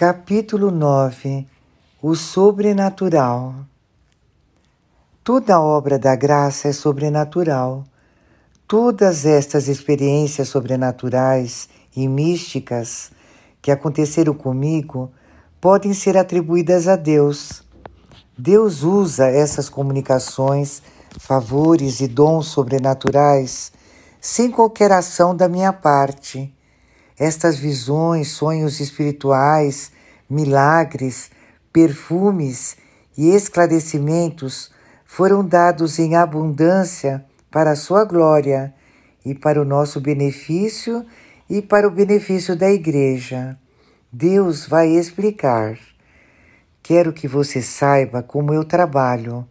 Capítulo 9 O Sobrenatural Toda obra da graça é sobrenatural. Todas estas experiências sobrenaturais e místicas que aconteceram comigo podem ser atribuídas a Deus. Deus usa essas comunicações, favores e dons sobrenaturais sem qualquer ação da minha parte estas visões, sonhos espirituais, milagres, perfumes e esclarecimentos foram dados em abundância para a sua glória e para o nosso benefício e para o benefício da Igreja. Deus vai explicar. Quero que você saiba como eu trabalho.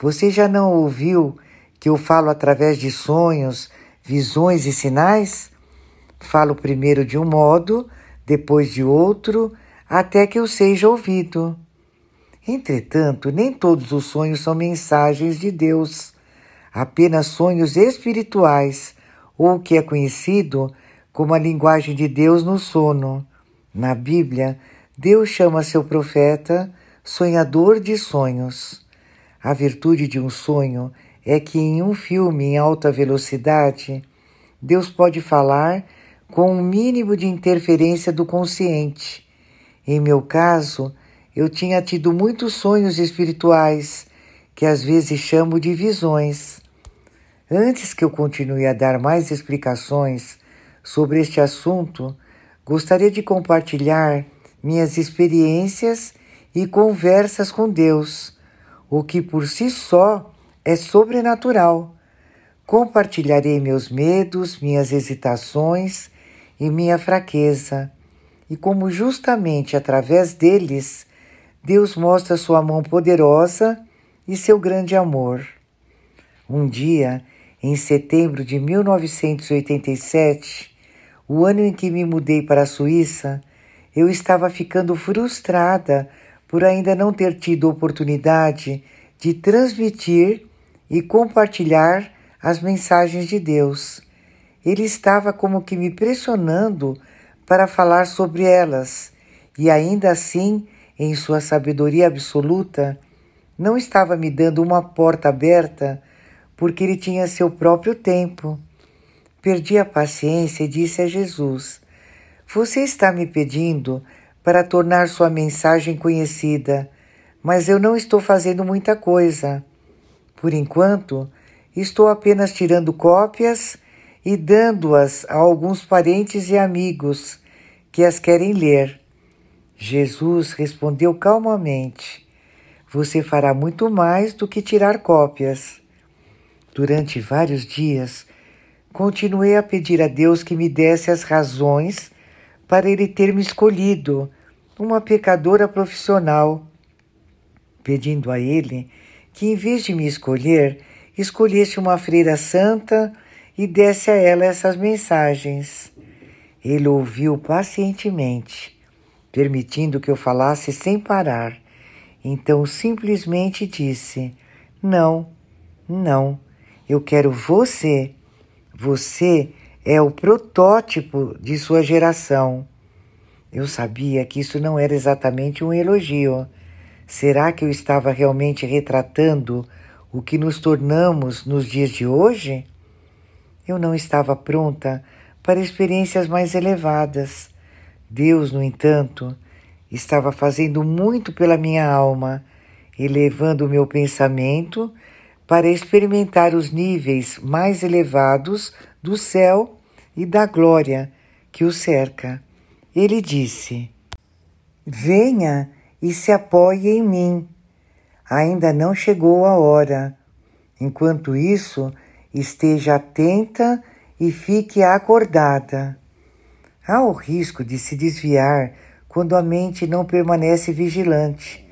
Você já não ouviu que eu falo através de sonhos, visões e sinais? Falo primeiro de um modo, depois de outro, até que eu seja ouvido. Entretanto, nem todos os sonhos são mensagens de Deus, apenas sonhos espirituais, ou o que é conhecido como a linguagem de Deus no sono. Na Bíblia, Deus chama seu profeta sonhador de sonhos. A virtude de um sonho é que em um filme em alta velocidade, Deus pode falar com um mínimo de interferência do consciente. Em meu caso, eu tinha tido muitos sonhos espirituais, que às vezes chamo de visões. Antes que eu continue a dar mais explicações sobre este assunto, gostaria de compartilhar minhas experiências e conversas com Deus, o que por si só é sobrenatural. Compartilharei meus medos, minhas hesitações e minha fraqueza, e como justamente através deles Deus mostra sua mão poderosa e seu grande amor. Um dia, em setembro de 1987, o ano em que me mudei para a Suíça, eu estava ficando frustrada por ainda não ter tido oportunidade de transmitir e compartilhar as mensagens de Deus ele estava como que me pressionando para falar sobre elas, e ainda assim, em sua sabedoria absoluta, não estava me dando uma porta aberta, porque ele tinha seu próprio tempo. Perdi a paciência e disse a Jesus: Você está me pedindo para tornar sua mensagem conhecida, mas eu não estou fazendo muita coisa. Por enquanto, estou apenas tirando cópias e dando-as a alguns parentes e amigos que as querem ler. Jesus respondeu calmamente: Você fará muito mais do que tirar cópias. Durante vários dias, continuei a pedir a Deus que me desse as razões para Ele ter me escolhido, uma pecadora profissional, pedindo a Ele que, em vez de me escolher, escolhesse uma freira santa e desse a ela essas mensagens. Ele ouviu pacientemente, permitindo que eu falasse sem parar. Então simplesmente disse: Não, não, eu quero você. Você é o protótipo de sua geração. Eu sabia que isso não era exatamente um elogio. Será que eu estava realmente retratando o que nos tornamos nos dias de hoje? Eu não estava pronta para experiências mais elevadas. Deus, no entanto, estava fazendo muito pela minha alma, elevando o meu pensamento para experimentar os níveis mais elevados do céu e da glória que o cerca. Ele disse: Venha e se apoie em mim. Ainda não chegou a hora. Enquanto isso, Esteja atenta e fique acordada. Há o risco de se desviar quando a mente não permanece vigilante.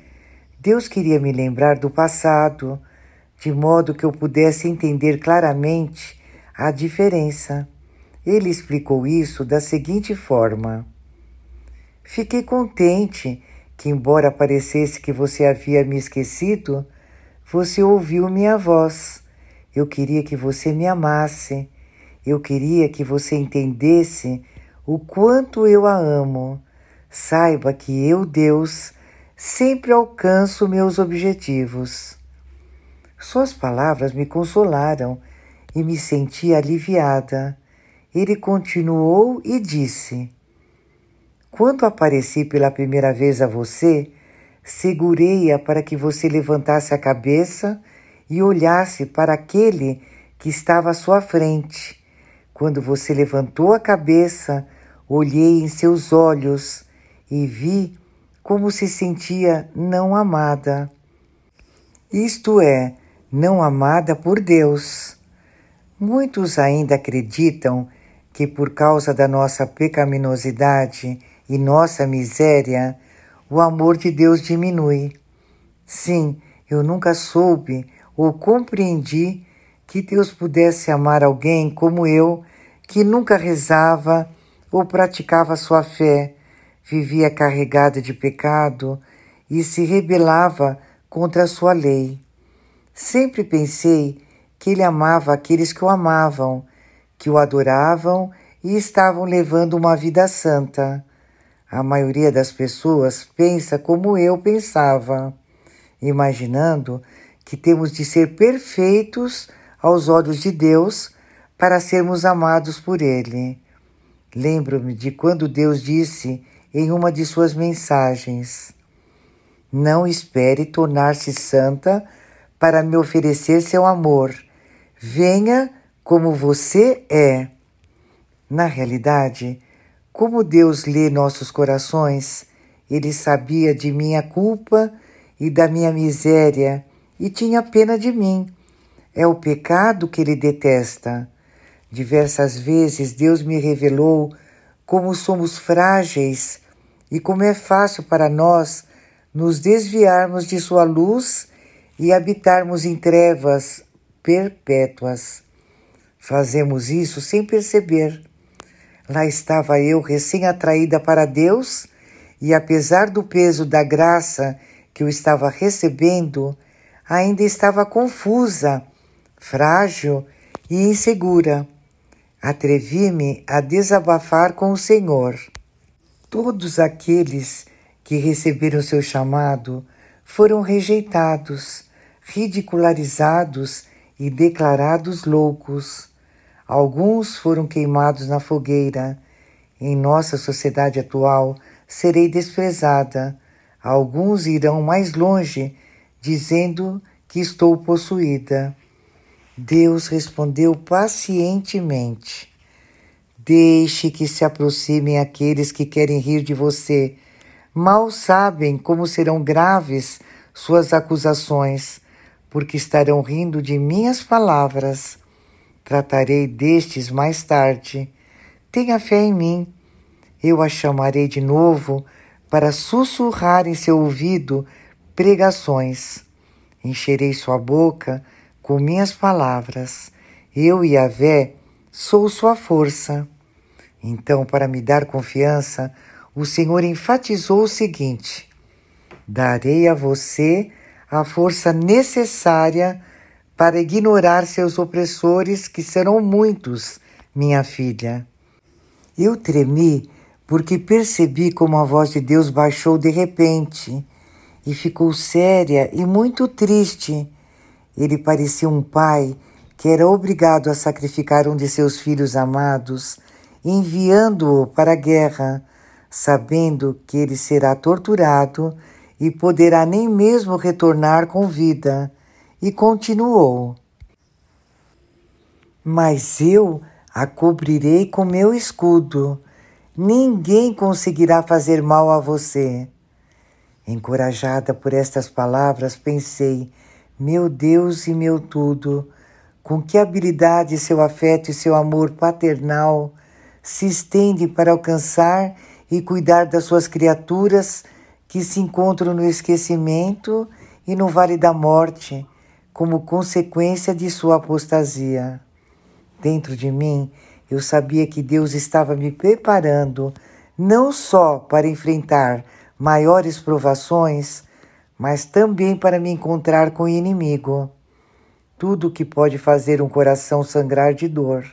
Deus queria me lembrar do passado, de modo que eu pudesse entender claramente a diferença. Ele explicou isso da seguinte forma: Fiquei contente que, embora parecesse que você havia me esquecido, você ouviu minha voz. Eu queria que você me amasse. Eu queria que você entendesse o quanto eu a amo. saiba que eu, Deus, sempre alcanço meus objetivos. Suas palavras me consolaram e me senti aliviada. Ele continuou e disse: Quando apareci pela primeira vez a você, segurei-a para que você levantasse a cabeça e olhasse para aquele que estava à sua frente. Quando você levantou a cabeça, olhei em seus olhos e vi como se sentia não amada. Isto é, não amada por Deus. Muitos ainda acreditam que por causa da nossa pecaminosidade e nossa miséria, o amor de Deus diminui. Sim, eu nunca soube ou compreendi que Deus pudesse amar alguém como eu, que nunca rezava ou praticava sua fé, vivia carregada de pecado e se rebelava contra a sua lei. Sempre pensei que ele amava aqueles que o amavam, que o adoravam e estavam levando uma vida santa. A maioria das pessoas pensa como eu pensava, imaginando que temos de ser perfeitos aos olhos de Deus para sermos amados por Ele. Lembro-me de quando Deus disse em uma de suas mensagens: Não espere tornar-se santa para me oferecer seu amor. Venha como você é. Na realidade, como Deus lê nossos corações, Ele sabia de minha culpa e da minha miséria e tinha pena de mim. É o pecado que Ele detesta. Diversas vezes Deus me revelou como somos frágeis e como é fácil para nós nos desviarmos de Sua luz e habitarmos em trevas perpétuas. Fazemos isso sem perceber. Lá estava eu, recém-atraída para Deus, e apesar do peso da graça que eu estava recebendo, ainda estava confusa, frágil e insegura. Atrevi-me a desabafar com o Senhor. Todos aqueles que receberam seu chamado foram rejeitados, ridicularizados e declarados loucos. Alguns foram queimados na fogueira. Em nossa sociedade atual, serei desprezada. Alguns irão mais longe, dizendo que estou possuída. Deus respondeu pacientemente: Deixe que se aproximem aqueles que querem rir de você. Mal sabem como serão graves suas acusações, porque estarão rindo de minhas palavras. Tratarei destes mais tarde. Tenha fé em mim. Eu a chamarei de novo para sussurrar em seu ouvido pregações. Encherei sua boca com minhas palavras. Eu, Yahvé, sou sua força. Então, para me dar confiança, o Senhor enfatizou o seguinte: Darei a você a força necessária para ignorar seus opressores, que serão muitos, minha filha. Eu tremi porque percebi como a voz de Deus baixou de repente e ficou séria e muito triste ele parecia um pai que era obrigado a sacrificar um de seus filhos amados, enviando-o para a guerra, sabendo que ele será torturado e poderá nem mesmo retornar com vida. E continuou: Mas eu a cobrirei com meu escudo. Ninguém conseguirá fazer mal a você. Encorajada por estas palavras, pensei meu Deus e meu tudo, com que habilidade seu afeto e seu amor paternal se estendem para alcançar e cuidar das suas criaturas que se encontram no esquecimento e no vale da morte, como consequência de sua apostasia. Dentro de mim, eu sabia que Deus estava me preparando não só para enfrentar maiores provações, mas também para me encontrar com o inimigo. Tudo que pode fazer um coração sangrar de dor.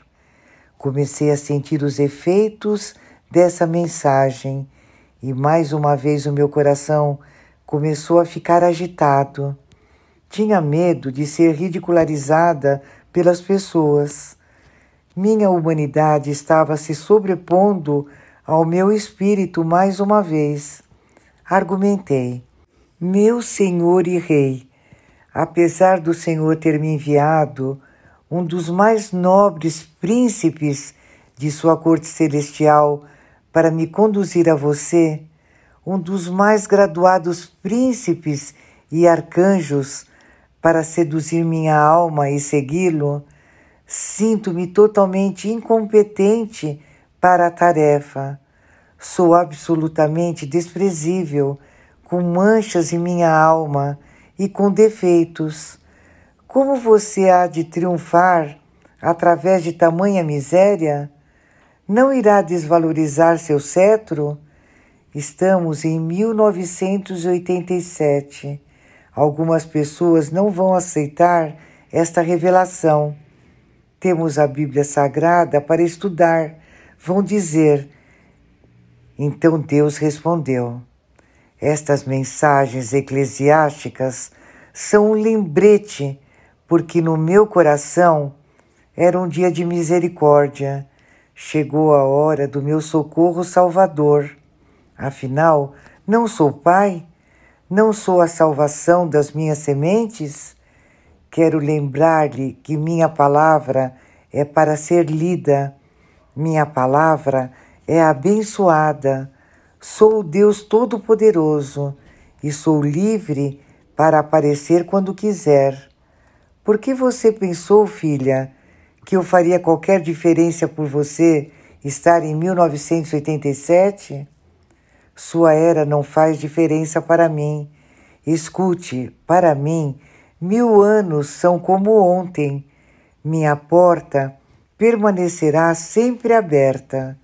Comecei a sentir os efeitos dessa mensagem e mais uma vez o meu coração começou a ficar agitado. Tinha medo de ser ridicularizada pelas pessoas. Minha humanidade estava se sobrepondo ao meu espírito mais uma vez. Argumentei: Meu Senhor e Rei, apesar do Senhor ter me enviado um dos mais nobres príncipes de sua corte celestial para me conduzir a você, um dos mais graduados príncipes e arcanjos para seduzir minha alma e segui-lo, sinto-me totalmente incompetente para a tarefa. Sou absolutamente desprezível, com manchas em minha alma e com defeitos. Como você há de triunfar através de tamanha miséria? Não irá desvalorizar seu cetro? Estamos em 1987. Algumas pessoas não vão aceitar esta revelação. Temos a Bíblia Sagrada para estudar. Vão dizer. Então Deus respondeu: Estas mensagens eclesiásticas são um lembrete, porque no meu coração era um dia de misericórdia. Chegou a hora do meu socorro salvador. Afinal, não sou pai? Não sou a salvação das minhas sementes? Quero lembrar-lhe que minha palavra é para ser lida, minha palavra é abençoada. Sou o Deus Todo-Poderoso e sou livre para aparecer quando quiser. Por que você pensou, filha, que eu faria qualquer diferença por você estar em 1987? Sua era não faz diferença para mim. Escute, para mim, mil anos são como ontem. Minha porta permanecerá sempre aberta.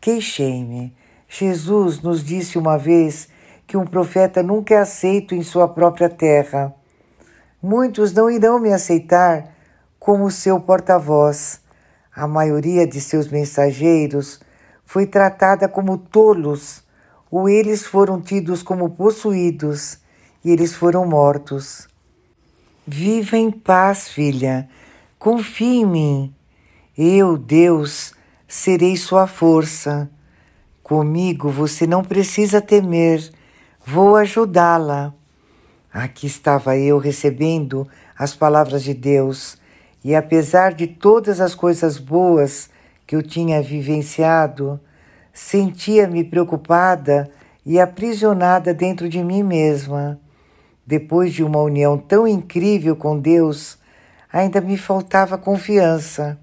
Queixei-me. Jesus nos disse uma vez que um profeta nunca é aceito em sua própria terra. Muitos não irão me aceitar como seu porta-voz. A maioria de seus mensageiros foi tratada como tolos ou eles foram tidos como possuídos e eles foram mortos. Viva em paz, filha, confie em mim. Eu, Deus, serei sua força. Comigo você não precisa temer, vou ajudá-la. Aqui estava eu recebendo as palavras de Deus, e apesar de todas as coisas boas que eu tinha vivenciado, Sentia-me preocupada e aprisionada dentro de mim mesma. Depois de uma união tão incrível com Deus, ainda me faltava confiança.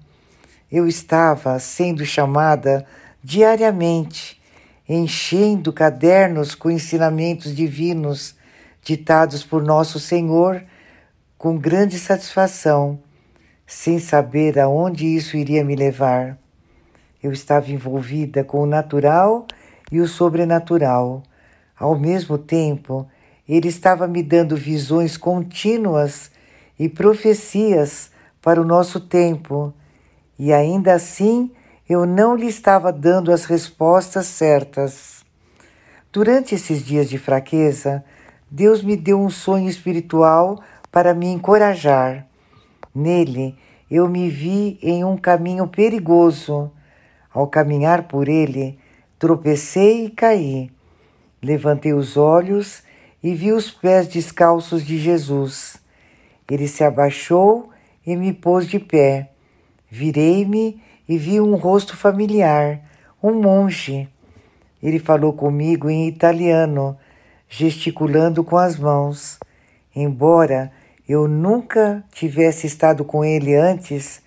Eu estava sendo chamada diariamente, enchendo cadernos com ensinamentos divinos ditados por nosso Senhor com grande satisfação, sem saber aonde isso iria me levar. Eu estava envolvida com o natural e o sobrenatural. Ao mesmo tempo, ele estava me dando visões contínuas e profecias para o nosso tempo, e ainda assim eu não lhe estava dando as respostas certas. Durante esses dias de fraqueza, Deus me deu um sonho espiritual para me encorajar. Nele, eu me vi em um caminho perigoso ao caminhar por ele, tropecei e caí. Levantei os olhos e vi os pés descalços de Jesus. Ele se abaixou e me pôs de pé. Virei-me e vi um rosto familiar, um monge. Ele falou comigo em italiano, gesticulando com as mãos. Embora eu nunca tivesse estado com ele antes,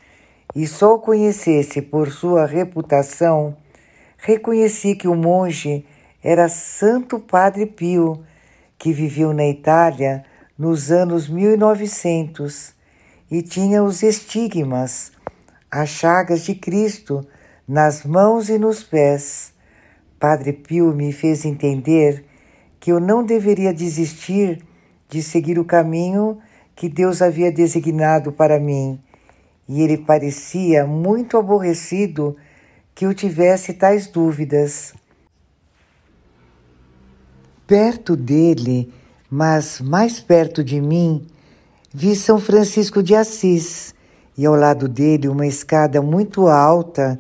e só o conhecesse por sua reputação, reconheci que o monge era Santo Padre Pio, que viveu na Itália nos anos 1900 e tinha os estigmas, as chagas de Cristo nas mãos e nos pés. Padre Pio me fez entender que eu não deveria desistir de seguir o caminho que Deus havia designado para mim e ele parecia muito aborrecido que eu tivesse tais dúvidas. Perto dele, mas mais perto de mim, vi São Francisco de Assis e ao lado dele uma escada muito alta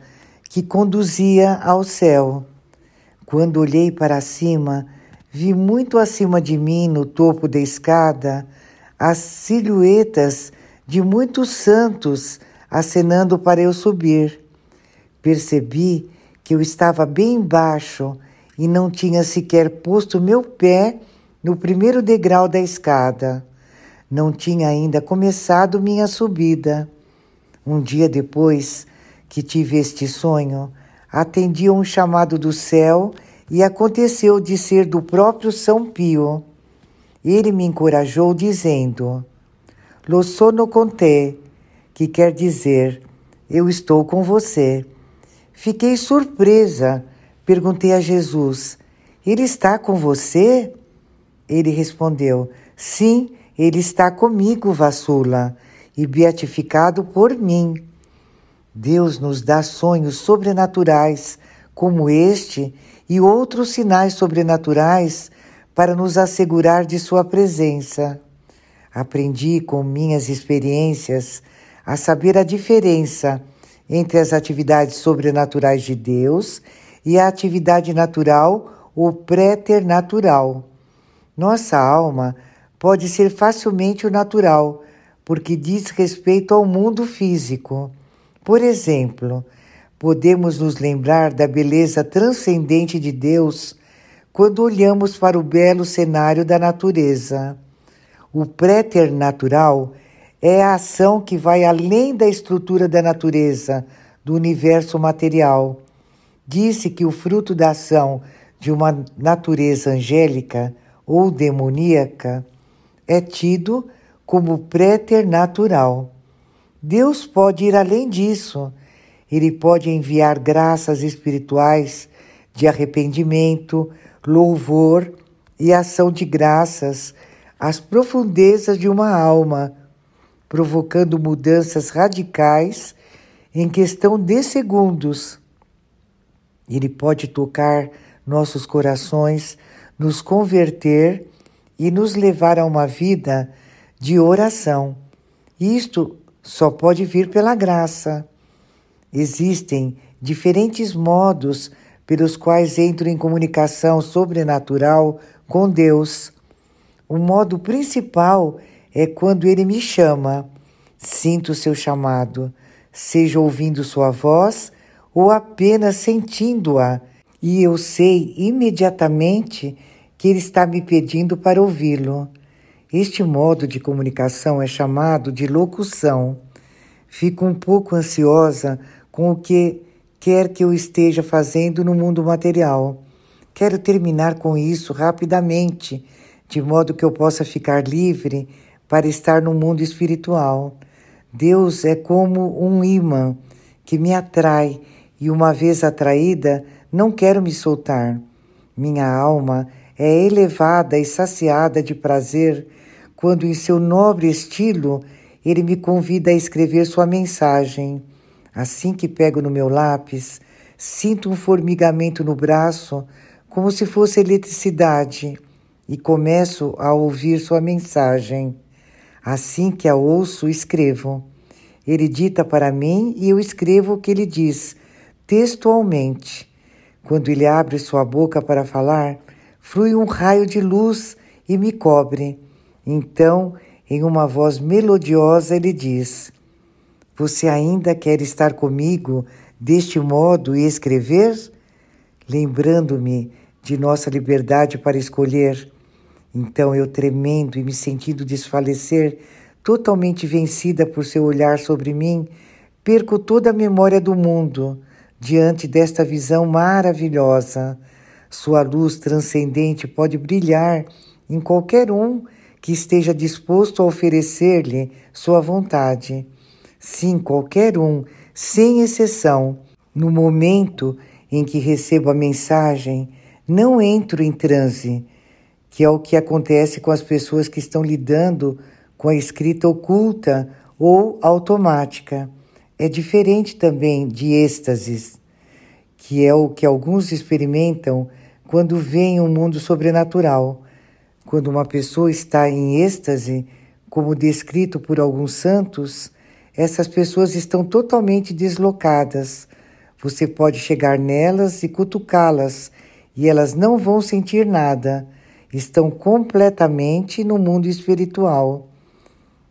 que conduzia ao céu. Quando olhei para cima, vi muito acima de mim, no topo da escada, as silhuetas de muitos santos acenando para eu subir. Percebi que eu estava bem embaixo e não tinha sequer posto meu pé no primeiro degrau da escada. Não tinha ainda começado minha subida. Um dia depois que tive este sonho, atendi a um chamado do céu e aconteceu de ser do próprio São Pio. Ele me encorajou dizendo: Lo sono con te, que quer dizer eu estou com você. Fiquei surpresa. Perguntei a Jesus: Ele está com você? Ele respondeu: Sim, ele está comigo, Vassula, e beatificado por mim. Deus nos dá sonhos sobrenaturais, como este e outros sinais sobrenaturais, para nos assegurar de Sua presença. Aprendi com minhas experiências a saber a diferença entre as atividades sobrenaturais de Deus e a atividade natural ou préternatural. Nossa alma pode ser facilmente o natural, porque diz respeito ao mundo físico. Por exemplo, podemos nos lembrar da beleza transcendente de Deus quando olhamos para o belo cenário da natureza. O préternatural é a ação que vai além da estrutura da natureza, do universo material. Disse que o fruto da ação de uma natureza angélica ou demoníaca é tido como préternatural. Deus pode ir além disso. Ele pode enviar graças espirituais de arrependimento, louvor e ação de graças às profundezas de uma alma provocando mudanças radicais em questão de segundos. Ele pode tocar nossos corações, nos converter e nos levar a uma vida de oração. Isto só pode vir pela graça. Existem diferentes modos pelos quais entro em comunicação sobrenatural com Deus. O modo principal é quando ele me chama. Sinto o seu chamado, seja ouvindo sua voz ou apenas sentindo-a, e eu sei imediatamente que ele está me pedindo para ouvi-lo. Este modo de comunicação é chamado de locução. Fico um pouco ansiosa com o que quer que eu esteja fazendo no mundo material. Quero terminar com isso rapidamente, de modo que eu possa ficar livre para estar no mundo espiritual. Deus é como um imã que me atrai e, uma vez atraída, não quero me soltar. Minha alma é elevada e saciada de prazer quando, em seu nobre estilo, ele me convida a escrever sua mensagem. Assim que pego no meu lápis, sinto um formigamento no braço, como se fosse eletricidade, e começo a ouvir sua mensagem. Assim que a ouço, escrevo. Ele dita para mim e eu escrevo o que ele diz, textualmente. Quando ele abre sua boca para falar, flui um raio de luz e me cobre. Então, em uma voz melodiosa, ele diz: Você ainda quer estar comigo deste modo e escrever? Lembrando-me de nossa liberdade para escolher então eu, tremendo e me sentindo desfalecer, totalmente vencida por seu olhar sobre mim, perco toda a memória do mundo diante desta visão maravilhosa. Sua luz transcendente pode brilhar em qualquer um que esteja disposto a oferecer-lhe sua vontade. Sim, qualquer um, sem exceção. No momento em que recebo a mensagem, não entro em transe que é o que acontece com as pessoas que estão lidando com a escrita oculta ou automática. É diferente também de êxtases, que é o que alguns experimentam quando vem um mundo sobrenatural. Quando uma pessoa está em êxtase, como descrito por alguns santos, essas pessoas estão totalmente deslocadas. Você pode chegar nelas e cutucá-las, e elas não vão sentir nada. Estão completamente no mundo espiritual.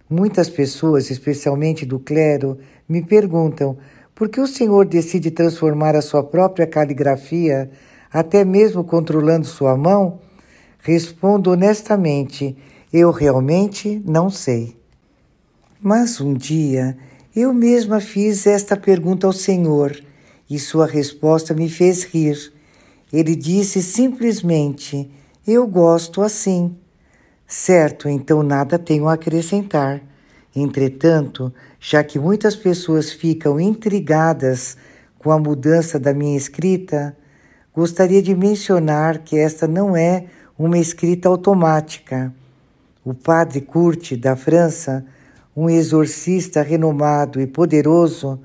Muitas pessoas, especialmente do clero, me perguntam por que o Senhor decide transformar a sua própria caligrafia, até mesmo controlando sua mão? Respondo honestamente: eu realmente não sei. Mas um dia eu mesma fiz esta pergunta ao Senhor e sua resposta me fez rir. Ele disse simplesmente: Eu gosto assim. Certo, então nada tenho a acrescentar. Entretanto, já que muitas pessoas ficam intrigadas com a mudança da minha escrita, gostaria de mencionar que esta não é uma escrita automática. O padre Curte, da França, um exorcista renomado e poderoso,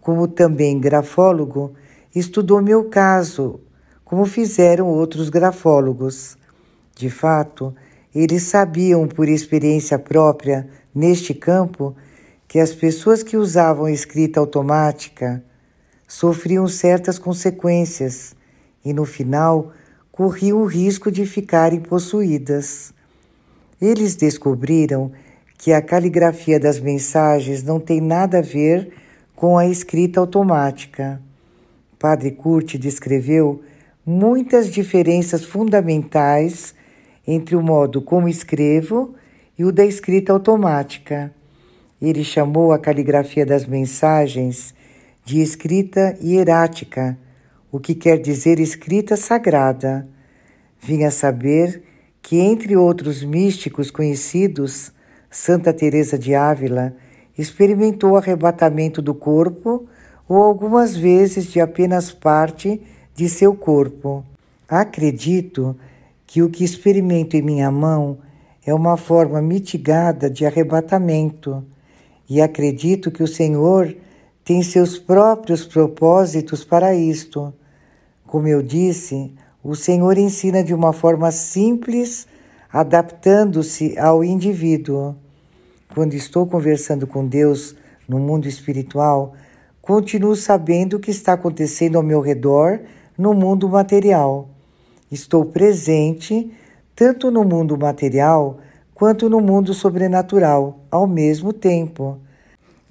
como também grafólogo, estudou meu caso, como fizeram outros grafólogos. De fato, eles sabiam por experiência própria, neste campo, que as pessoas que usavam escrita automática sofriam certas consequências e, no final, corriam o risco de ficarem possuídas. Eles descobriram que a caligrafia das mensagens não tem nada a ver com a escrita automática. Padre Curti descreveu muitas diferenças fundamentais entre o modo como escrevo e o da escrita automática. Ele chamou a caligrafia das mensagens de escrita hierática, o que quer dizer escrita sagrada. Vinha saber que, entre outros místicos conhecidos, Santa Teresa de Ávila experimentou arrebatamento do corpo ou algumas vezes de apenas parte de seu corpo. Acredito que o que experimento em minha mão é uma forma mitigada de arrebatamento e acredito que o Senhor tem seus próprios propósitos para isto. Como eu disse, o Senhor ensina de uma forma simples adaptando-se ao indivíduo. Quando estou conversando com Deus no mundo espiritual, continuo sabendo o que está acontecendo ao meu redor no mundo material. Estou presente tanto no mundo material quanto no mundo sobrenatural ao mesmo tempo.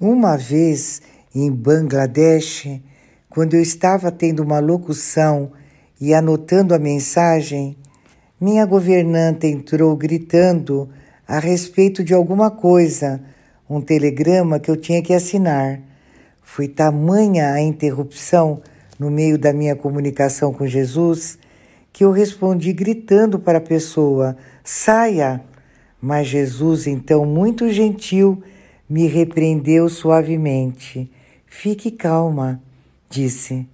Uma vez em Bangladesh, quando eu estava tendo uma locução e anotando a mensagem, minha governanta entrou gritando a respeito de alguma coisa, um telegrama que eu tinha que assinar. Foi tamanha a interrupção no meio da minha comunicação com Jesus que eu respondi gritando para a pessoa: saia! Mas Jesus, então, muito gentil, me repreendeu suavemente. Fique calma, disse.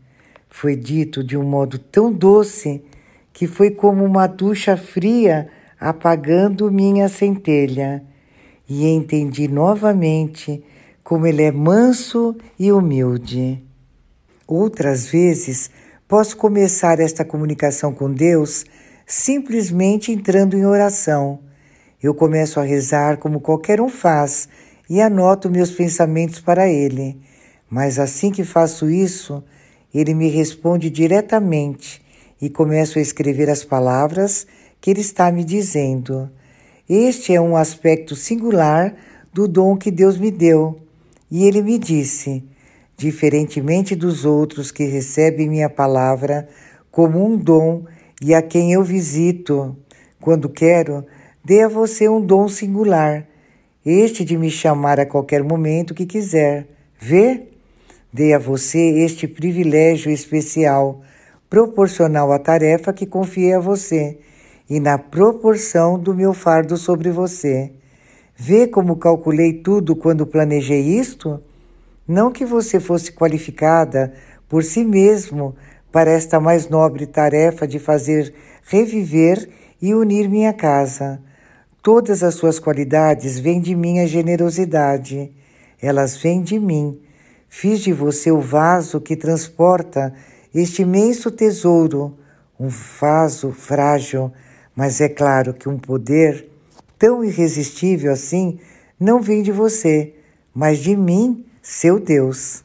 Foi dito de um modo tão doce que foi como uma ducha fria apagando minha centelha, e entendi novamente como ele é manso e humilde. Outras vezes, posso começar esta comunicação com Deus simplesmente entrando em oração. Eu começo a rezar como qualquer um faz e anoto meus pensamentos para Ele. Mas assim que faço isso, Ele me responde diretamente e começo a escrever as palavras que ele está me dizendo. Este é um aspecto singular do dom que Deus me deu. E ele me disse: diferentemente dos outros que recebem minha palavra como um dom e a quem eu visito, quando quero, dê a você um dom singular, este de me chamar a qualquer momento que quiser. Vê? Dê a você este privilégio especial proporcional à tarefa que confiei a você e na proporção do meu fardo sobre você. Vê como calculei tudo quando planejei isto? Não que você fosse qualificada por si mesmo para esta mais nobre tarefa de fazer reviver e unir minha casa. Todas as suas qualidades vêm de minha generosidade. Elas vêm de mim. Fiz de você o vaso que transporta este imenso tesouro, um vaso frágil, mas é claro que um poder tão irresistível assim não vem de você, mas de mim, seu Deus.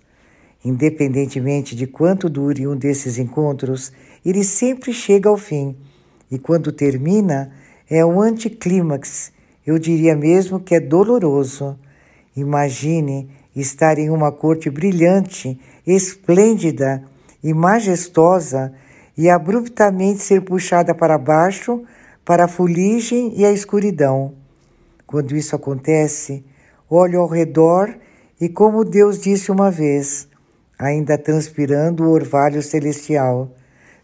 Independentemente de quanto dure um desses encontros, ele sempre chega ao fim. E quando termina, é um anticlímax. Eu diria mesmo que é doloroso. Imagine estar em uma corte brilhante, esplêndida e majestosa e abruptamente ser puxada para baixo para a fuligem e a escuridão. Quando isso acontece, olho ao redor e, como Deus disse uma vez, ainda transpirando o orvalho celestial,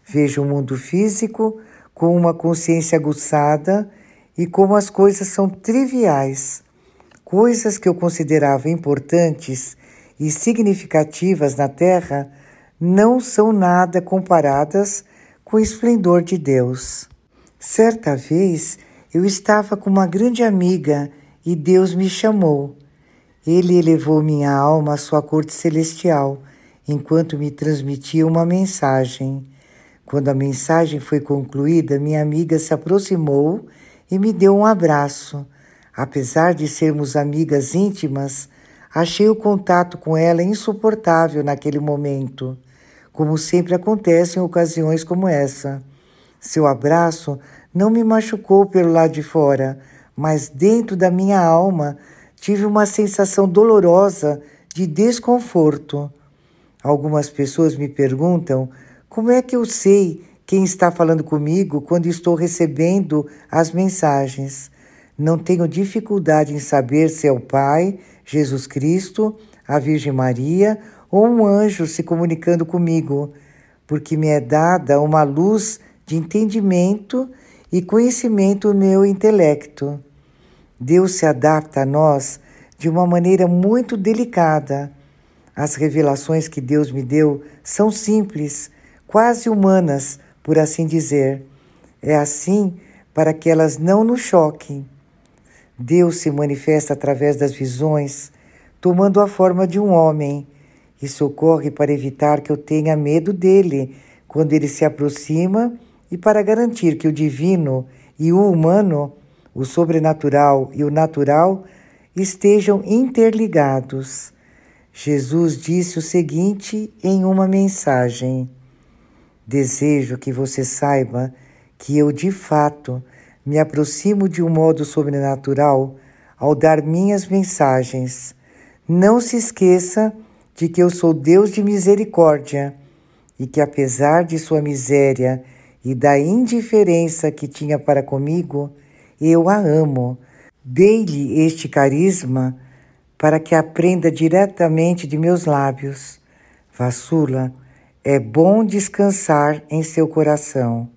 vejo o mundo físico com uma consciência aguçada e como as coisas são triviais. Coisas que eu considerava importantes e significativas na Terra não são nada comparadas com o esplendor de Deus. Certa vez eu estava com uma grande amiga e Deus me chamou. Ele elevou minha alma à sua corte celestial enquanto me transmitia uma mensagem. Quando a mensagem foi concluída, minha amiga se aproximou e me deu um abraço. Apesar de sermos amigas íntimas, achei o contato com ela insuportável naquele momento, como sempre acontece em ocasiões como essa. Seu abraço não me machucou pelo lado de fora, mas dentro da minha alma tive uma sensação dolorosa de desconforto. Algumas pessoas me perguntam como é que eu sei quem está falando comigo quando estou recebendo as mensagens. Não tenho dificuldade em saber se é o Pai, Jesus Cristo, a Virgem Maria ou um anjo se comunicando comigo, porque me é dada uma luz de entendimento e conhecimento no meu intelecto. Deus se adapta a nós de uma maneira muito delicada as revelações que Deus me deu são simples, quase humanas, por assim dizer. É assim para que elas não nos choquem. Deus se manifesta através das visões, tomando a forma de um homem. Isso ocorre para evitar que eu tenha medo dele quando ele se aproxima e para garantir que o divino e o humano, o sobrenatural e o natural, estejam interligados. Jesus disse o seguinte em uma mensagem: Desejo que você saiba que eu, de fato, me aproximo de um modo sobrenatural ao dar minhas mensagens. Não se esqueça de que eu sou Deus de misericórdia e que, apesar de sua miséria e da indiferença que tinha para comigo, eu a amo. Dei-lhe este carisma para que aprenda diretamente de meus lábios. Vassula, é bom descansar em seu coração.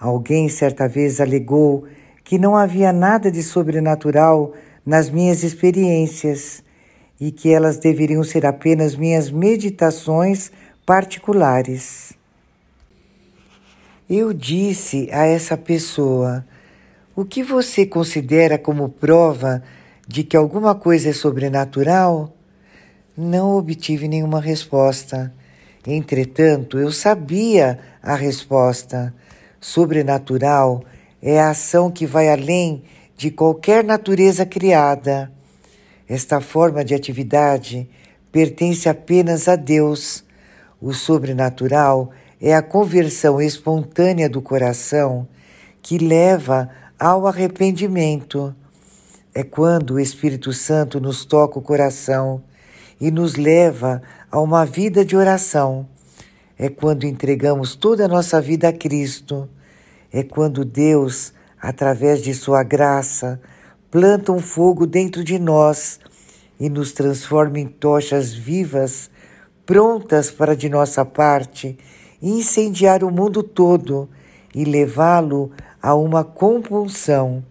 Alguém certa vez alegou que não havia nada de sobrenatural nas minhas experiências e que elas deveriam ser apenas minhas meditações particulares. Eu disse a essa pessoa: O que você considera como prova de que alguma coisa é sobrenatural, não obtive nenhuma resposta. Entretanto, eu sabia a resposta. Sobrenatural é a ação que vai além de qualquer natureza criada. Esta forma de atividade pertence apenas a Deus. O sobrenatural é a conversão espontânea do coração que leva ao arrependimento é quando o Espírito Santo nos toca o coração e nos leva a uma vida de oração. É quando entregamos toda a nossa vida a Cristo. É quando Deus, através de Sua graça, planta um fogo dentro de nós e nos transforma em tochas vivas, prontas para, de nossa parte, incendiar o mundo todo e levá-lo a uma compulsão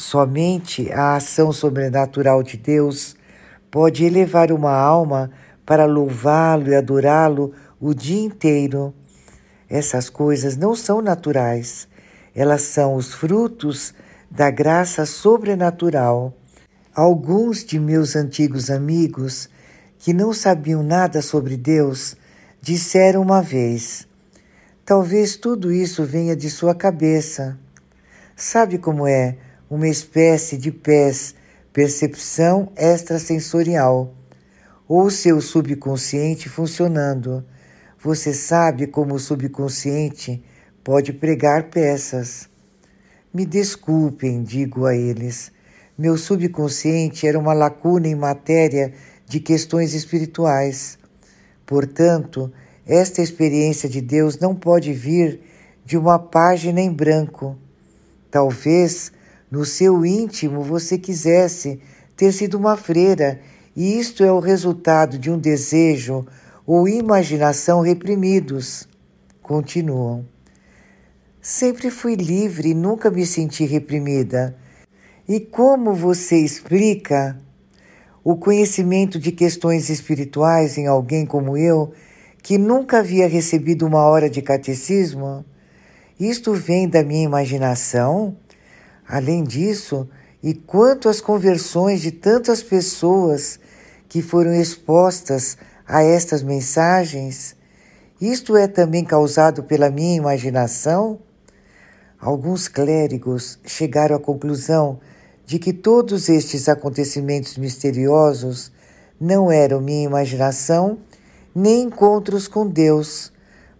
Somente a ação sobrenatural de Deus pode elevar uma alma para louvá-lo e adorá-lo o dia inteiro. Essas coisas não são naturais, elas são os frutos da graça sobrenatural. Alguns de meus antigos amigos, que não sabiam nada sobre Deus, disseram uma vez: Talvez tudo isso venha de sua cabeça. Sabe como é? Uma espécie de pés, percepção extrasensorial, ou seu subconsciente funcionando. Você sabe como o subconsciente pode pregar peças. Me desculpem, digo a eles. Meu subconsciente era uma lacuna em matéria de questões espirituais. Portanto, esta experiência de Deus não pode vir de uma página em branco. Talvez no seu íntimo você quisesse ter sido uma freira, e isto é o resultado de um desejo ou imaginação reprimidos. Continuam. Sempre fui livre e nunca me senti reprimida. E como você explica o conhecimento de questões espirituais em alguém como eu, que nunca havia recebido uma hora de catecismo? Isto vem da minha imaginação? Além disso, e quanto às conversões de tantas pessoas que foram expostas a estas mensagens, isto é também causado pela minha imaginação? Alguns clérigos chegaram à conclusão de que todos estes acontecimentos misteriosos não eram minha imaginação nem encontros com Deus,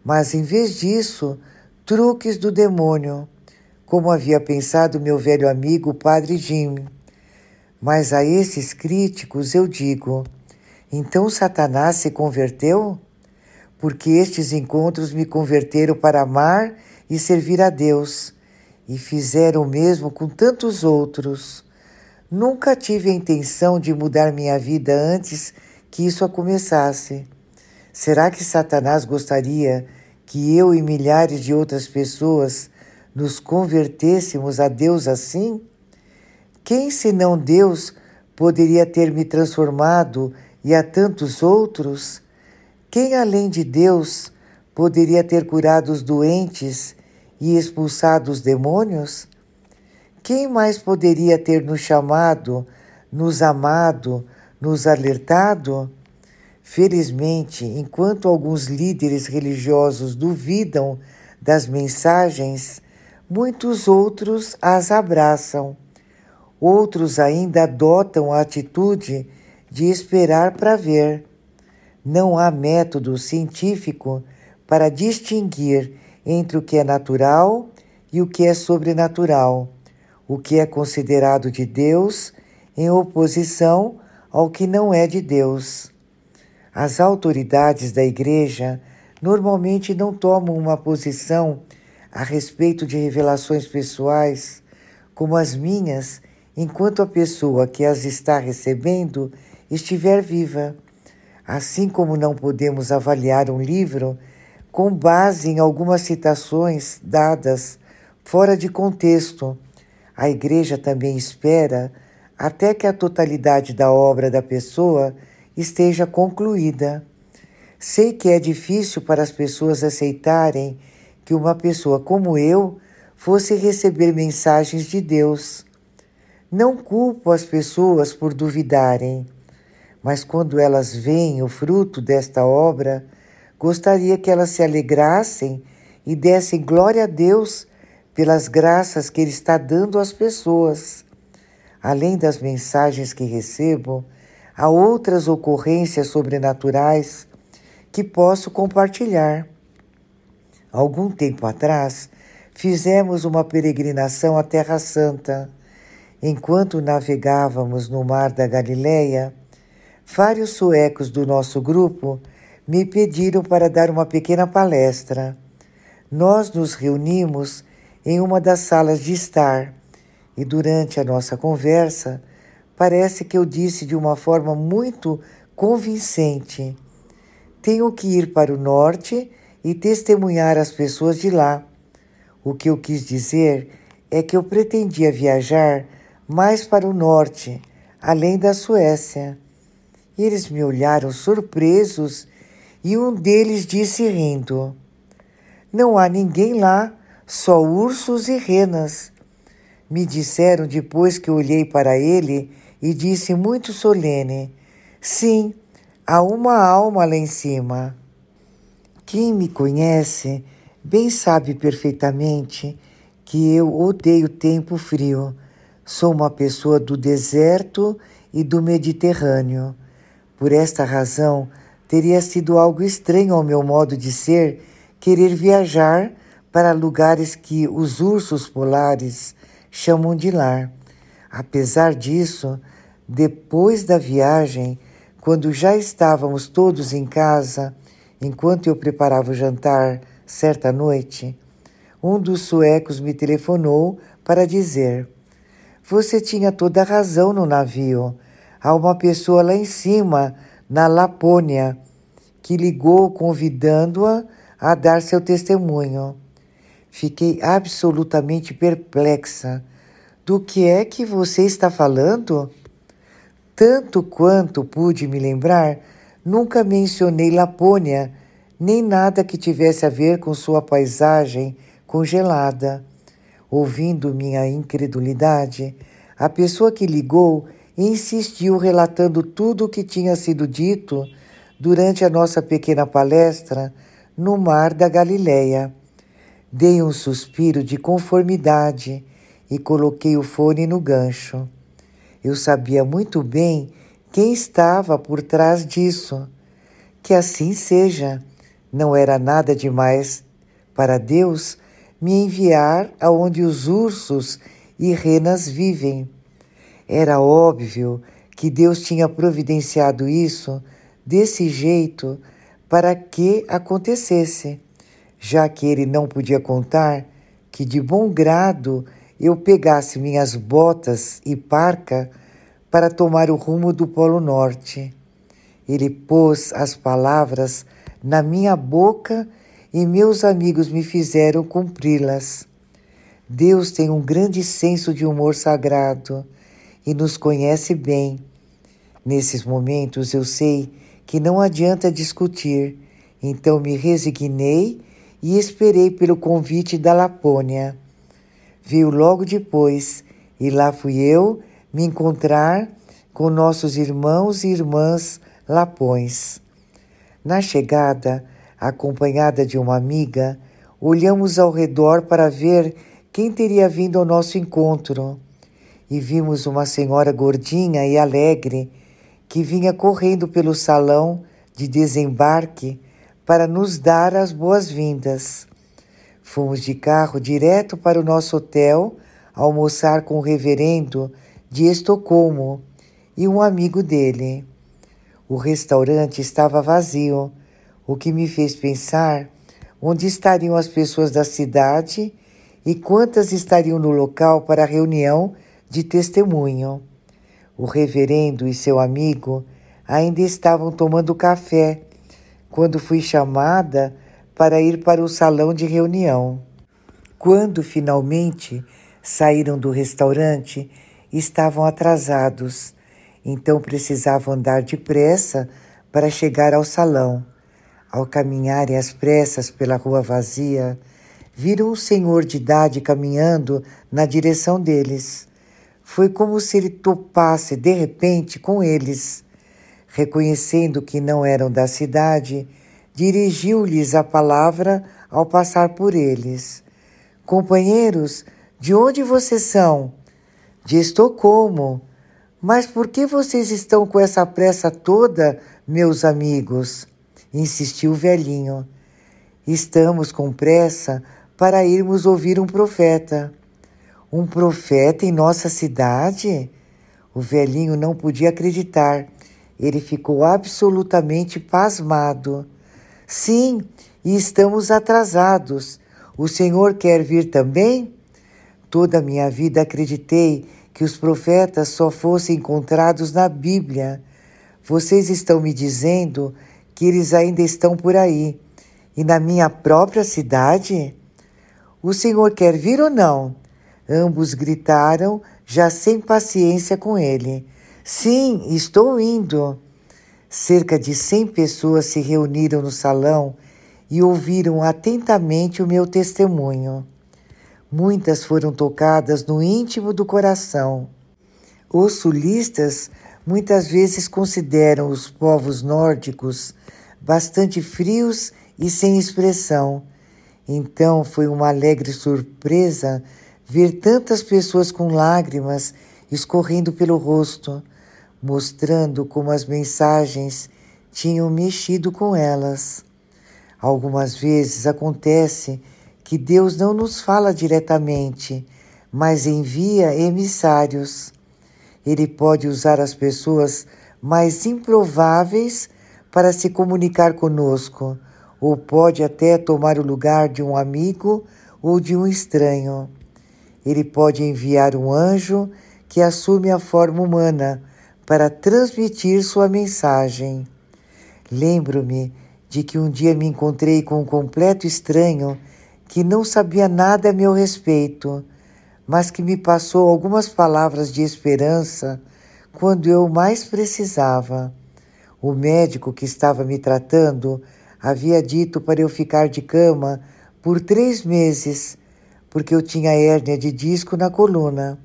mas em vez disso, truques do demônio, como havia pensado meu velho amigo Padre Jim. Mas a esses críticos eu digo: então Satanás se converteu? Porque estes encontros me converteram para amar e servir a Deus, e fizeram o mesmo com tantos outros. Nunca tive a intenção de mudar minha vida antes que isso começasse. Será que Satanás gostaria que eu e milhares de outras pessoas nos convertêssemos a Deus assim? Quem senão Deus poderia ter me transformado e a tantos outros? Quem além de Deus poderia ter curado os doentes e expulsado os demônios? Quem mais poderia ter nos chamado, nos amado, nos alertado? Felizmente, enquanto alguns líderes religiosos duvidam das mensagens, muitos outros as abraçam. Outros ainda adotam a atitude de esperar para ver. Não há método científico para distinguir entre o que é natural e o que é sobrenatural, o que é considerado de Deus em oposição ao que não é de Deus. As autoridades da Igreja normalmente não tomam uma posição a respeito de revelações pessoais como as minhas, enquanto a pessoa que as está recebendo estiver viva. Assim como não podemos avaliar um livro com base em algumas citações dadas fora de contexto. A Igreja também espera até que a totalidade da obra da pessoa esteja concluída. Sei que é difícil para as pessoas aceitarem que uma pessoa como eu fosse receber mensagens de Deus. Não culpo as pessoas por duvidarem, mas quando elas veem o fruto desta obra, Gostaria que elas se alegrassem e dessem glória a Deus pelas graças que Ele está dando às pessoas. Além das mensagens que recebo, há outras ocorrências sobrenaturais que posso compartilhar. Algum tempo atrás, fizemos uma peregrinação à Terra Santa. Enquanto navegávamos no mar da Galileia, vários suecos do nosso grupo me pediram para dar uma pequena palestra. Nós nos reunimos em uma das salas de estar e durante a nossa conversa, parece que eu disse de uma forma muito convincente: tenho que ir para o norte e testemunhar as pessoas de lá. O que eu quis dizer é que eu pretendia viajar mais para o norte, além da Suécia. Eles me olharam surpresos e um deles disse rindo: Não há ninguém lá, só ursos e renas. Me disseram depois que olhei para ele e disse muito solene: Sim, há uma alma lá em cima. Quem me conhece bem sabe perfeitamente que eu odeio tempo frio. Sou uma pessoa do deserto e do Mediterrâneo. Por esta razão, teria sido algo estranho ao meu modo de ser querer viajar para lugares que os ursos polares chamam de lar. Apesar disso, depois da viagem, quando já estávamos todos em casa, enquanto eu preparava o jantar certa noite, um dos suecos me telefonou para dizer: Você tinha toda a razão no navio. Há uma pessoa lá em cima, na Lapônia, que ligou convidando-a a dar seu testemunho. Fiquei absolutamente perplexa. Do que é que você está falando? Tanto quanto pude me lembrar, nunca mencionei Lapônia, nem nada que tivesse a ver com sua paisagem congelada. Ouvindo minha incredulidade, a pessoa que ligou insistiu relatando tudo o que tinha sido dito durante a nossa pequena palestra no mar da Galileia. Dei um suspiro de conformidade e coloquei o fone no gancho. Eu sabia muito bem quem estava por trás disso. Que assim seja. Não era nada demais para Deus me enviar aonde os ursos e renas vivem. Era óbvio que Deus tinha providenciado isso desse jeito para que acontecesse já que ele não podia contar que de bom grado eu pegasse minhas botas e parca para tomar o rumo do Polo Norte. Ele pôs as palavras na minha boca e meus amigos me fizeram cumpri-las. Deus tem um grande senso de humor sagrado e nos conhece bem. Nesses momentos eu sei que não adianta discutir, então me resignei e esperei pelo convite da Lapônia. Viu logo depois, e lá fui eu me encontrar com nossos irmãos e irmãs lapões. Na chegada, acompanhada de uma amiga, olhamos ao redor para ver quem teria vindo ao nosso encontro e vimos uma senhora gordinha e alegre que vinha correndo pelo salão de desembarque para nos dar as boas-vindas. Fomos de carro direto para o nosso hotel almoçar com o reverendo de Estocolmo e um amigo dele. O restaurante estava vazio, o que me fez pensar onde estariam as pessoas da cidade e quantas estariam no local para a reunião de testemunho. O reverendo e seu amigo ainda estavam tomando café quando fui chamada para ir para o salão de reunião. Quando finalmente saíram do restaurante, estavam atrasados, então precisavam andar depressa para chegar ao salão. Ao caminharem às pressas pela rua vazia, viram um senhor de idade caminhando na direção deles. Foi como se ele topasse de repente com eles reconhecendo que não eram da cidade, dirigiu-lhes a palavra ao passar por eles. Companheiros, de onde vocês são? De Estocolmo. Mas por que vocês estão com essa pressa toda, meus amigos? insistiu o velhinho. Estamos com pressa para irmos ouvir um profeta. Um profeta em nossa cidade? O velhinho não podia acreditar ele ficou absolutamente pasmado. Sim, e estamos atrasados. O Senhor quer vir também? Toda a minha vida acreditei que os profetas só fossem encontrados na Bíblia. Vocês estão me dizendo que eles ainda estão por aí. E na minha própria cidade? O Senhor quer vir ou não? Ambos gritaram, já sem paciência com ele. Sim, estou indo. Cerca de cem pessoas se reuniram no salão e ouviram atentamente o meu testemunho. Muitas foram tocadas no íntimo do coração. Os sulistas muitas vezes consideram os povos nórdicos bastante frios e sem expressão. Então foi uma alegre surpresa ver tantas pessoas com lágrimas escorrendo pelo rosto, mostrando como as mensagens tinham mexido com elas. Algumas vezes acontece que Deus não nos fala diretamente, mas envia emissários. Ele pode usar as pessoas mais improváveis para se comunicar conosco, ou pode até tomar o lugar de um amigo ou de um estranho. Ele pode enviar um anjo que assume a forma humana para transmitir sua mensagem. Lembro-me de que um dia me encontrei com um completo estranho que não sabia nada a meu respeito, mas que me passou algumas palavras de esperança quando eu mais precisava. O médico que estava me tratando havia dito para eu ficar de cama por três meses, porque eu tinha hérnia de disco na coluna.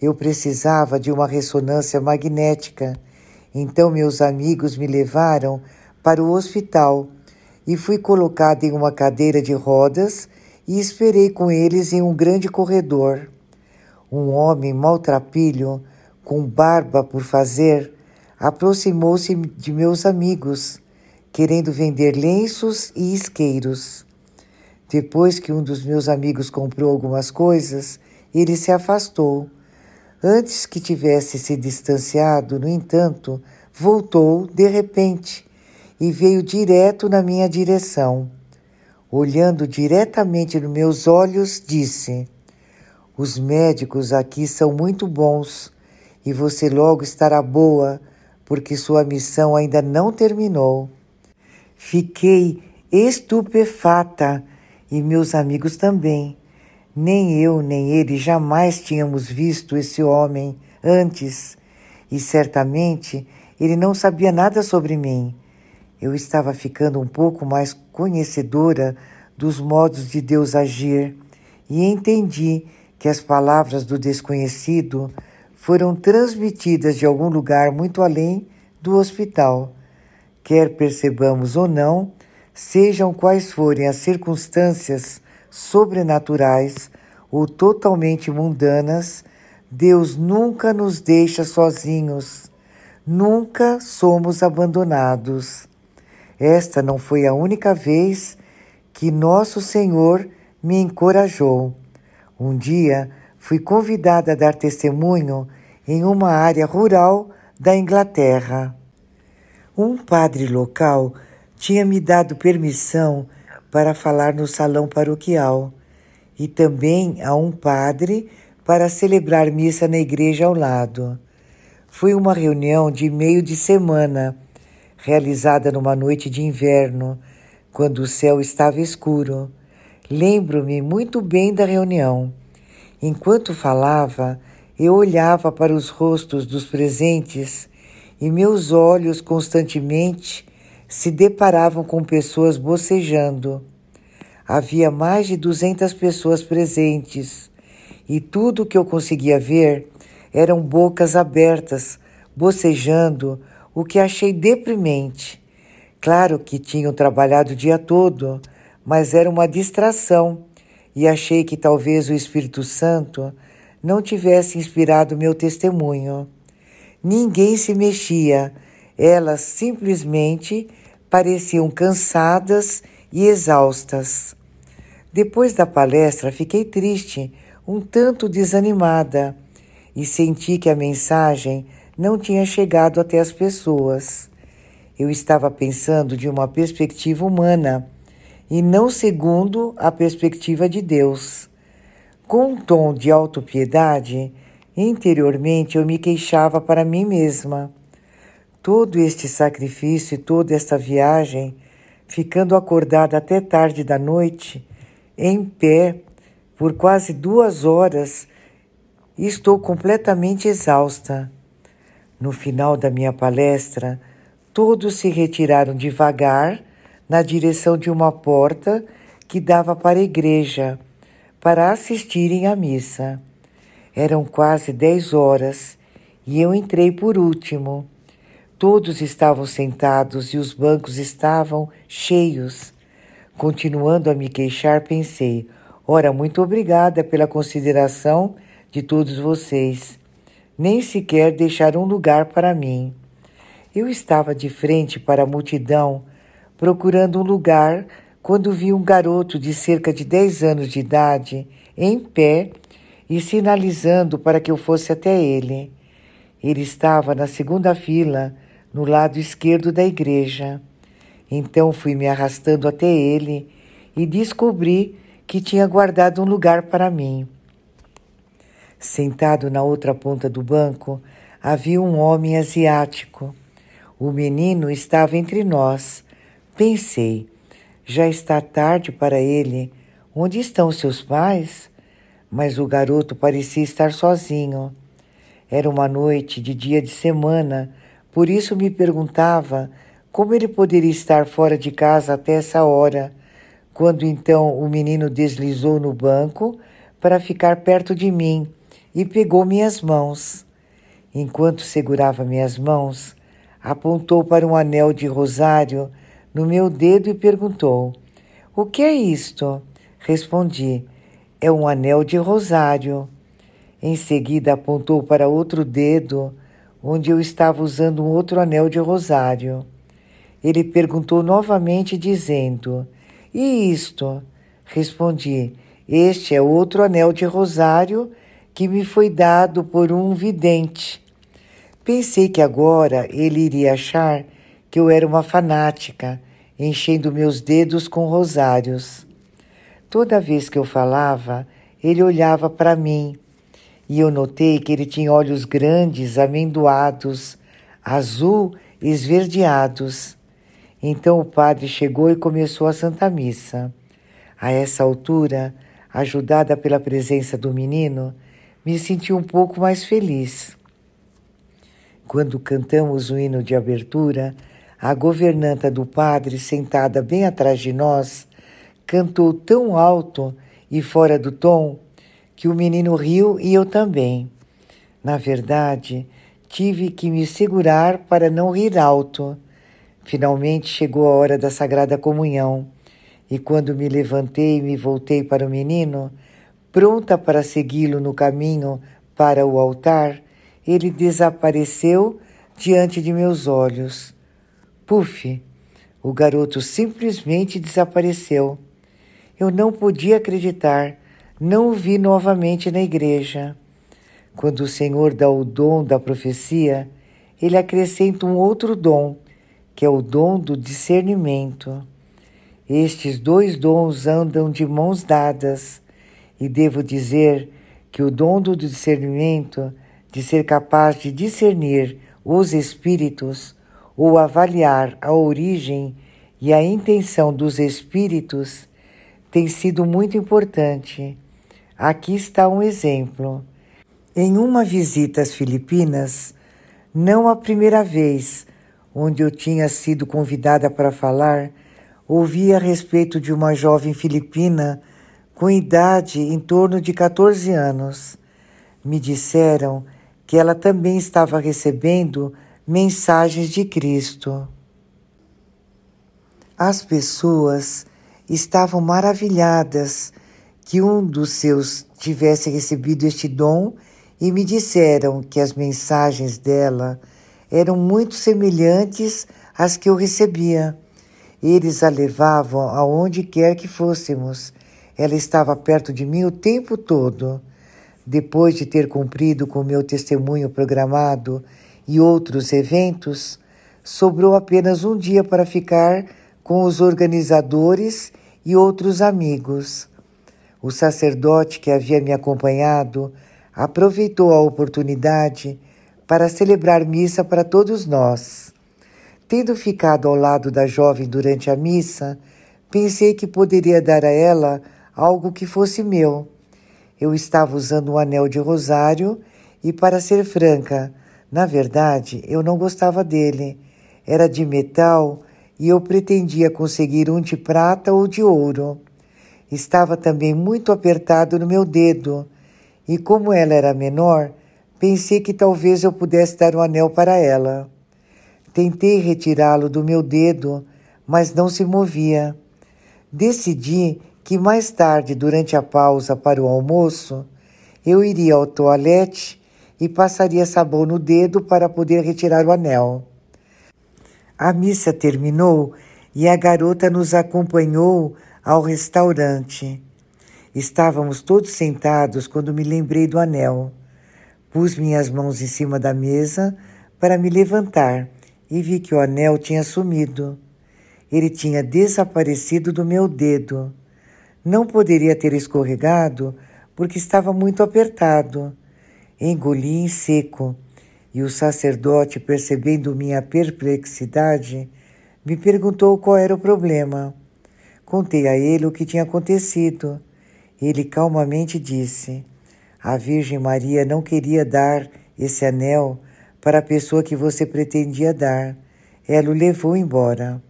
Eu precisava de uma ressonância magnética, então meus amigos me levaram para o hospital e fui colocada em uma cadeira de rodas e esperei com eles em um grande corredor. Um homem maltrapilho, com barba por fazer, aproximou-se de meus amigos, querendo vender lenços e isqueiros. Depois que um dos meus amigos comprou algumas coisas, ele se afastou. Antes que tivesse se distanciado, no entanto, voltou de repente e veio direto na minha direção. Olhando diretamente nos meus olhos, disse: Os médicos aqui são muito bons e você logo estará boa, porque sua missão ainda não terminou. Fiquei estupefata e meus amigos também. Nem eu nem ele jamais tínhamos visto esse homem antes e certamente ele não sabia nada sobre mim. Eu estava ficando um pouco mais conhecedora dos modos de Deus agir e entendi que as palavras do desconhecido foram transmitidas de algum lugar muito além do hospital. Quer percebamos ou não, sejam quais forem as circunstâncias sobrenaturais ou totalmente mundanas, Deus nunca nos deixa sozinhos, nunca somos abandonados. Esta não foi a única vez que Nosso Senhor me encorajou. Um dia fui convidada a dar testemunho em uma área rural da Inglaterra. Um padre local tinha me dado permissão para falar no salão paroquial e também a um padre para celebrar missa na igreja ao lado. Foi uma reunião de meio de semana realizada numa noite de inverno, quando o céu estava escuro. Lembro-me muito bem da reunião. Enquanto falava, eu olhava para os rostos dos presentes e meus olhos constantemente se deparavam com pessoas bocejando. Havia mais de duzentas pessoas presentes e tudo o que eu conseguia ver eram bocas abertas, bocejando o que achei deprimente. Claro que tinham trabalhado o dia todo, mas era uma distração e achei que talvez o Espírito Santo não tivesse inspirado meu testemunho. Ninguém se mexia, elas simplesmente pareciam cansadas e exaustas. Depois da palestra, fiquei triste, um tanto desanimada, e senti que a mensagem não tinha chegado até as pessoas. Eu estava pensando de uma perspectiva humana e não segundo a perspectiva de Deus. Com um tom de autopiedade, interiormente eu me queixava para mim mesma. Todo este sacrifício e toda esta viagem, ficando acordada até tarde da noite, em pé, por quase duas horas, estou completamente exausta. No final da minha palestra, todos se retiraram devagar na direção de uma porta que dava para a igreja, para assistirem à missa. Eram quase dez horas e eu entrei por último. Todos estavam sentados e os bancos estavam cheios. Continuando a me queixar, pensei: ora, muito obrigada pela consideração de todos vocês. Nem sequer deixaram lugar para mim. Eu estava de frente para a multidão, procurando um lugar, quando vi um garoto de cerca de 10 anos de idade em pé e sinalizando para que eu fosse até ele. Ele estava na segunda fila, no lado esquerdo da igreja. Então fui me arrastando até ele e descobri que tinha guardado um lugar para mim. Sentado na outra ponta do banco havia um homem asiático. O menino estava entre nós. Pensei, já está tarde para ele. Onde estão seus pais? Mas o garoto parecia estar sozinho. Era uma noite de dia de semana, por isso me perguntava como ele poderia estar fora de casa até essa hora? Quando então o menino deslizou no banco para ficar perto de mim e pegou minhas mãos. Enquanto segurava minhas mãos, apontou para um anel de rosário no meu dedo e perguntou: O que é isto? Respondi: É um anel de rosário. Em seguida apontou para outro dedo, onde eu estava usando um outro anel de rosário. Ele perguntou novamente, dizendo: E isto? Respondi: Este é outro anel de rosário que me foi dado por um vidente. Pensei que agora ele iria achar que eu era uma fanática, enchendo meus dedos com rosários. Toda vez que eu falava, ele olhava para mim e eu notei que ele tinha olhos grandes, amendoados, azul esverdeados. Então o padre chegou e começou a Santa Missa. A essa altura, ajudada pela presença do menino, me senti um pouco mais feliz. Quando cantamos o hino de abertura, a governanta do padre, sentada bem atrás de nós, cantou tão alto e fora do tom que o menino riu e eu também. Na verdade, tive que me segurar para não rir alto. Finalmente chegou a hora da Sagrada Comunhão, e quando me levantei e me voltei para o menino, pronta para segui-lo no caminho para o altar, ele desapareceu diante de meus olhos. Puf! O garoto simplesmente desapareceu. Eu não podia acreditar, não o vi novamente na igreja. Quando o Senhor dá o dom da profecia, ele acrescenta um outro dom que é o dom do discernimento. Estes dois dons andam de mãos dadas, e devo dizer que o dom do discernimento, de ser capaz de discernir os espíritos ou avaliar a origem e a intenção dos espíritos, tem sido muito importante. Aqui está um exemplo. Em uma visita às Filipinas, não a primeira vez, onde eu tinha sido convidada para falar, ouvi a respeito de uma jovem filipina com idade em torno de 14 anos. Me disseram que ela também estava recebendo mensagens de Cristo. As pessoas estavam maravilhadas que um dos seus tivesse recebido este dom e me disseram que as mensagens dela eram muito semelhantes às que eu recebia. Eles a levavam aonde quer que fôssemos. Ela estava perto de mim o tempo todo. Depois de ter cumprido com meu testemunho programado e outros eventos, sobrou apenas um dia para ficar com os organizadores e outros amigos. O sacerdote que havia me acompanhado aproveitou a oportunidade para celebrar missa para todos nós. Tendo ficado ao lado da jovem durante a missa, pensei que poderia dar a ela algo que fosse meu. Eu estava usando um anel de rosário e, para ser franca, na verdade, eu não gostava dele. Era de metal e eu pretendia conseguir um de prata ou de ouro. Estava também muito apertado no meu dedo, e como ela era menor, Pensei que talvez eu pudesse dar o um anel para ela. Tentei retirá-lo do meu dedo, mas não se movia. decidi que mais tarde, durante a pausa para o almoço, eu iria ao toalete e passaria sabão no dedo para poder retirar o anel. A missa terminou e a garota nos acompanhou ao restaurante. Estávamos todos sentados quando me lembrei do anel. Pus minhas mãos em cima da mesa para me levantar e vi que o anel tinha sumido. Ele tinha desaparecido do meu dedo. Não poderia ter escorregado porque estava muito apertado. Engoli em seco e o sacerdote, percebendo minha perplexidade, me perguntou qual era o problema. Contei a ele o que tinha acontecido. Ele calmamente disse: A Virgem Maria não queria dar esse anel para a pessoa que você pretendia dar. Ela o levou embora.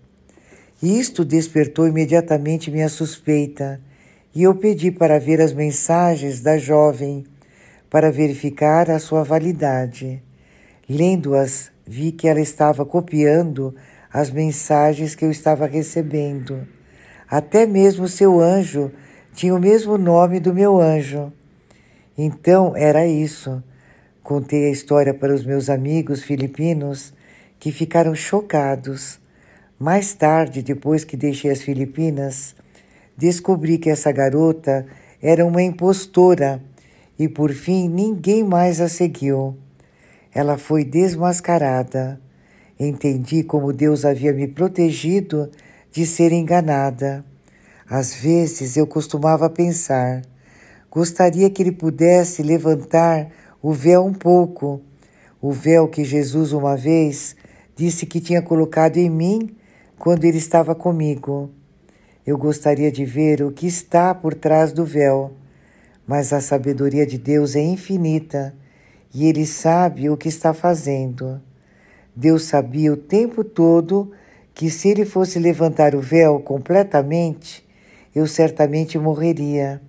Isto despertou imediatamente minha suspeita e eu pedi para ver as mensagens da jovem para verificar a sua validade. Lendo-as, vi que ela estava copiando as mensagens que eu estava recebendo. Até mesmo seu anjo tinha o mesmo nome do meu anjo. Então era isso. Contei a história para os meus amigos filipinos que ficaram chocados. Mais tarde, depois que deixei as Filipinas, descobri que essa garota era uma impostora e por fim ninguém mais a seguiu. Ela foi desmascarada. Entendi como Deus havia me protegido de ser enganada. Às vezes eu costumava pensar: gostaria que ele pudesse levantar o véu um pouco, o véu que Jesus uma vez disse que tinha colocado em mim quando ele estava comigo. Eu gostaria de ver o que está por trás do véu, mas a sabedoria de Deus é infinita e ele sabe o que está fazendo. Deus sabia o tempo todo que se ele fosse levantar o véu completamente, eu certamente morreria.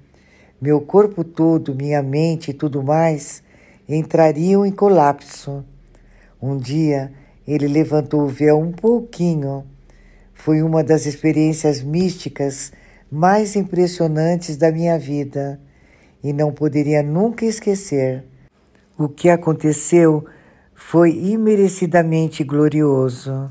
Meu corpo todo, minha mente e tudo mais entrariam em colapso. Um dia ele levantou o véu um pouquinho foi uma das experiências místicas mais impressionantes da minha vida e não poderia nunca esquecer. O que aconteceu foi imerecidamente glorioso.